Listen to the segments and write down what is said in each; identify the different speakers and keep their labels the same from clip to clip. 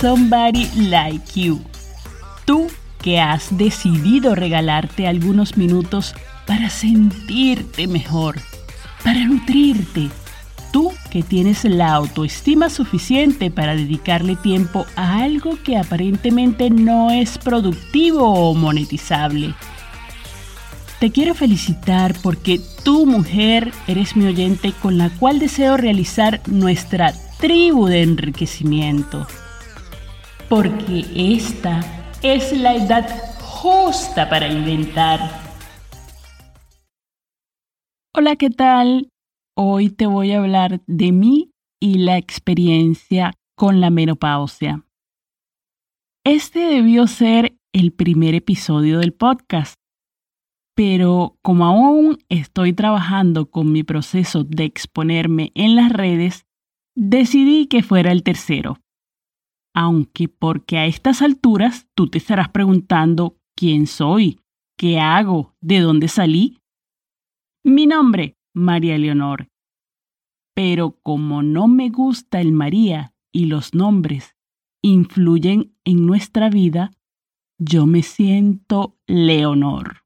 Speaker 1: Somebody like you. Tú que has decidido regalarte algunos minutos para sentirte mejor, para nutrirte. Tú que tienes la autoestima suficiente para dedicarle tiempo a algo que aparentemente no es productivo o monetizable. Te quiero felicitar porque tú, mujer, eres mi oyente con la cual deseo realizar nuestra tribu de enriquecimiento. Porque esta es la edad justa para inventar. Hola, ¿qué tal? Hoy te voy a hablar de mí y la experiencia con la menopausia. Este debió ser el primer episodio del podcast, pero como aún estoy trabajando con mi proceso de exponerme en las redes, decidí que fuera el tercero. Aunque porque a estas alturas tú te estarás preguntando quién soy, qué hago, de dónde salí. Mi nombre, María Leonor. Pero como no me gusta el María y los nombres influyen en nuestra vida, yo me siento Leonor.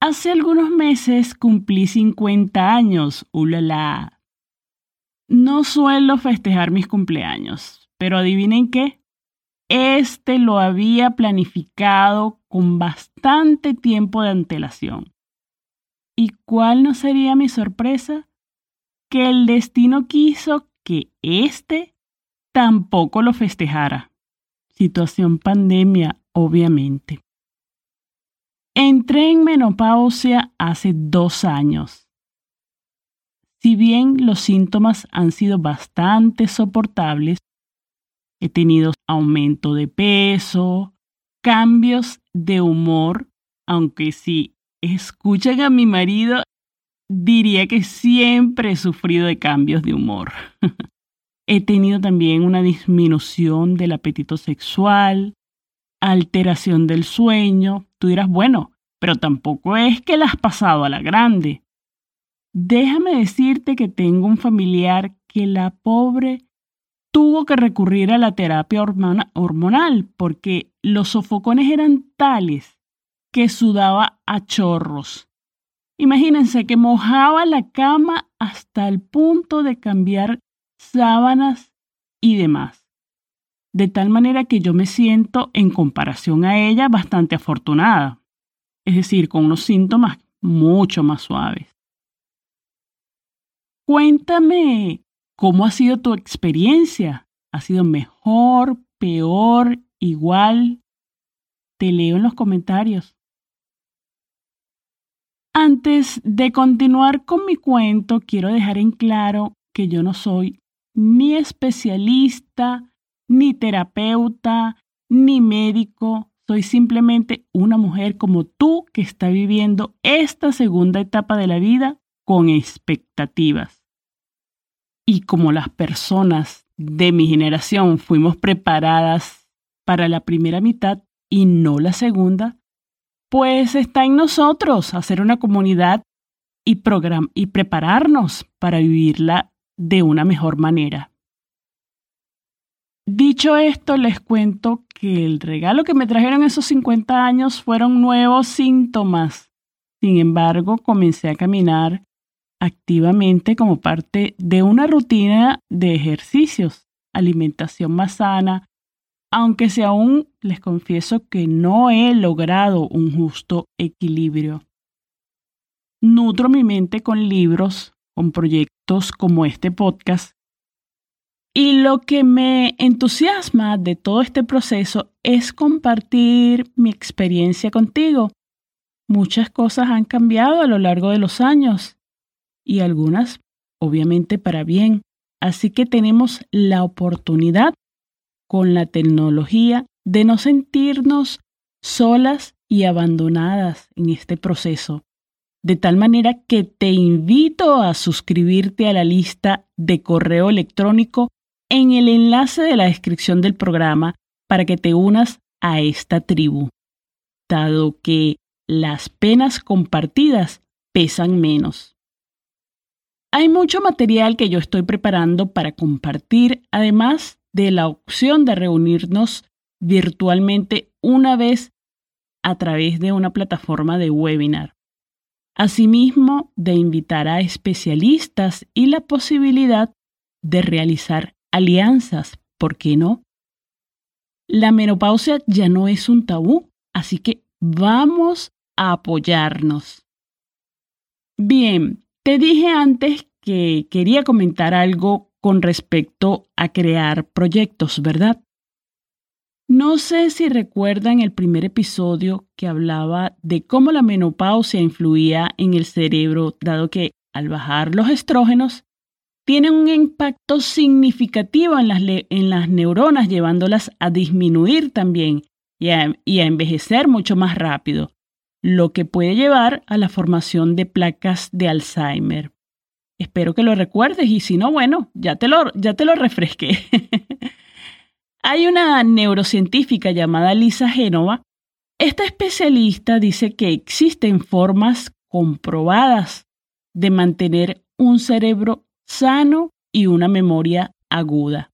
Speaker 1: Hace algunos meses cumplí 50 años, ulala, no suelo festejar mis cumpleaños, pero adivinen qué. Este lo había planificado con bastante tiempo de antelación. ¿Y cuál no sería mi sorpresa? Que el destino quiso que este tampoco lo festejara. Situación pandemia, obviamente. Entré en menopausia hace dos años si bien los síntomas han sido bastante soportables, he tenido aumento de peso, cambios de humor, aunque si escuchan a mi marido, diría que siempre he sufrido de cambios de humor. he tenido también una disminución del apetito sexual, alteración del sueño. Tú dirás, bueno, pero tampoco es que la has pasado a la grande. Déjame decirte que tengo un familiar que la pobre tuvo que recurrir a la terapia hormonal porque los sofocones eran tales que sudaba a chorros. Imagínense que mojaba la cama hasta el punto de cambiar sábanas y demás. De tal manera que yo me siento, en comparación a ella, bastante afortunada. Es decir, con unos síntomas mucho más suaves. Cuéntame, ¿cómo ha sido tu experiencia? ¿Ha sido mejor, peor, igual? Te leo en los comentarios. Antes de continuar con mi cuento, quiero dejar en claro que yo no soy ni especialista, ni terapeuta, ni médico. Soy simplemente una mujer como tú que está viviendo esta segunda etapa de la vida con expectativas. Y como las personas de mi generación fuimos preparadas para la primera mitad y no la segunda, pues está en nosotros hacer una comunidad y, y prepararnos para vivirla de una mejor manera. Dicho esto, les cuento que el regalo que me trajeron esos 50 años fueron nuevos síntomas. Sin embargo, comencé a caminar activamente como parte de una rutina de ejercicios, alimentación más sana, aunque si aún les confieso que no he logrado un justo equilibrio. Nutro mi mente con libros, con proyectos como este podcast, y lo que me entusiasma de todo este proceso es compartir mi experiencia contigo. Muchas cosas han cambiado a lo largo de los años y algunas obviamente para bien. Así que tenemos la oportunidad con la tecnología de no sentirnos solas y abandonadas en este proceso. De tal manera que te invito a suscribirte a la lista de correo electrónico en el enlace de la descripción del programa para que te unas a esta tribu, dado que las penas compartidas pesan menos. Hay mucho material que yo estoy preparando para compartir, además de la opción de reunirnos virtualmente una vez a través de una plataforma de webinar. Asimismo, de invitar a especialistas y la posibilidad de realizar alianzas, ¿por qué no? La menopausia ya no es un tabú, así que vamos a apoyarnos. Bien, te dije antes que quería comentar algo con respecto a crear proyectos, ¿verdad? No sé si recuerdan el primer episodio que hablaba de cómo la menopausia influía en el cerebro, dado que al bajar los estrógenos, tiene un impacto significativo en las, neuronas, llevándolas a disminuir también y a envejecer mucho más rápido, lo que puede llevar a la formación de placas de Alzheimer. Espero que lo recuerdes y si no, bueno, ya te lo, ya te lo refresqué. Hay una neurocientífica llamada Lisa Génova. Esta especialista dice que existen formas comprobadas de mantener un cerebro sano y una memoria aguda.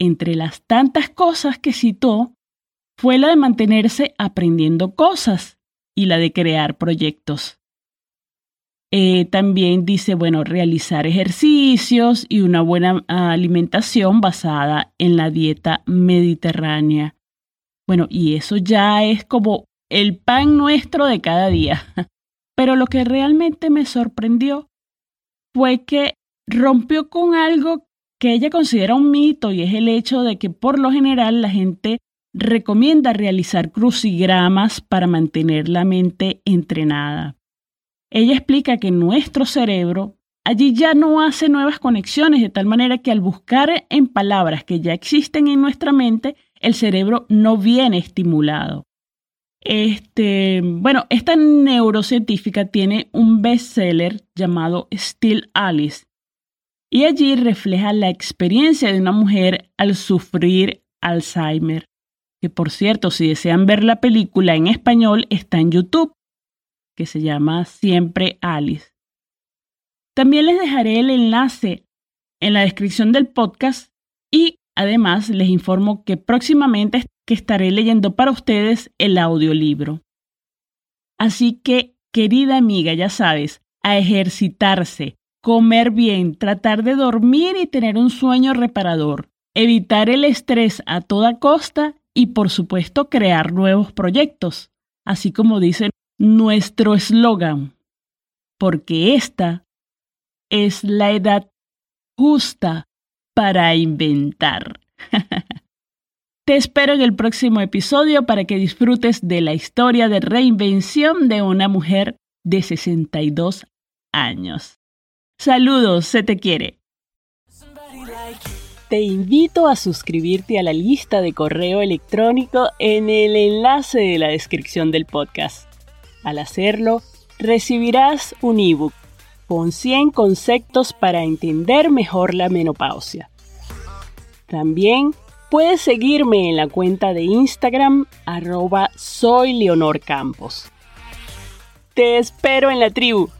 Speaker 1: Entre las tantas cosas que citó fue la de mantenerse aprendiendo cosas y la de crear proyectos. Eh, también dice, bueno, realizar ejercicios y una buena alimentación basada en la dieta mediterránea. Bueno, y eso ya es como el pan nuestro de cada día. Pero lo que realmente me sorprendió fue que rompió con algo que ella considera un mito y es el hecho de que por lo general la gente recomienda realizar crucigramas para mantener la mente entrenada. Ella explica que nuestro cerebro allí ya no hace nuevas conexiones de tal manera que al buscar en palabras que ya existen en nuestra mente, el cerebro no viene estimulado. Este, bueno, esta neurocientífica tiene un bestseller llamado Still Alice y allí refleja la experiencia de una mujer al sufrir Alzheimer. Que por cierto, si desean ver la película en español, está en YouTube que se llama Siempre Alice. También les dejaré el enlace en la descripción del podcast y además les informo que próximamente que estaré leyendo para ustedes el audiolibro. Así que, querida amiga, ya sabes, a ejercitarse, comer bien, tratar de dormir y tener un sueño reparador, evitar el estrés a toda costa y por supuesto crear nuevos proyectos, así como dicen nuestro eslogan, porque esta es la edad justa para inventar. Te espero en el próximo episodio para que disfrutes de la historia de reinvención de una mujer de 62 años. Saludos, se te quiere. Te invito a suscribirte a la lista de correo electrónico en el enlace de la descripción del podcast. Al hacerlo, recibirás un ebook con 100 conceptos para entender mejor la menopausia. También puedes seguirme en la cuenta de Instagram arroba soy Leonor Campos. Te espero en la tribu.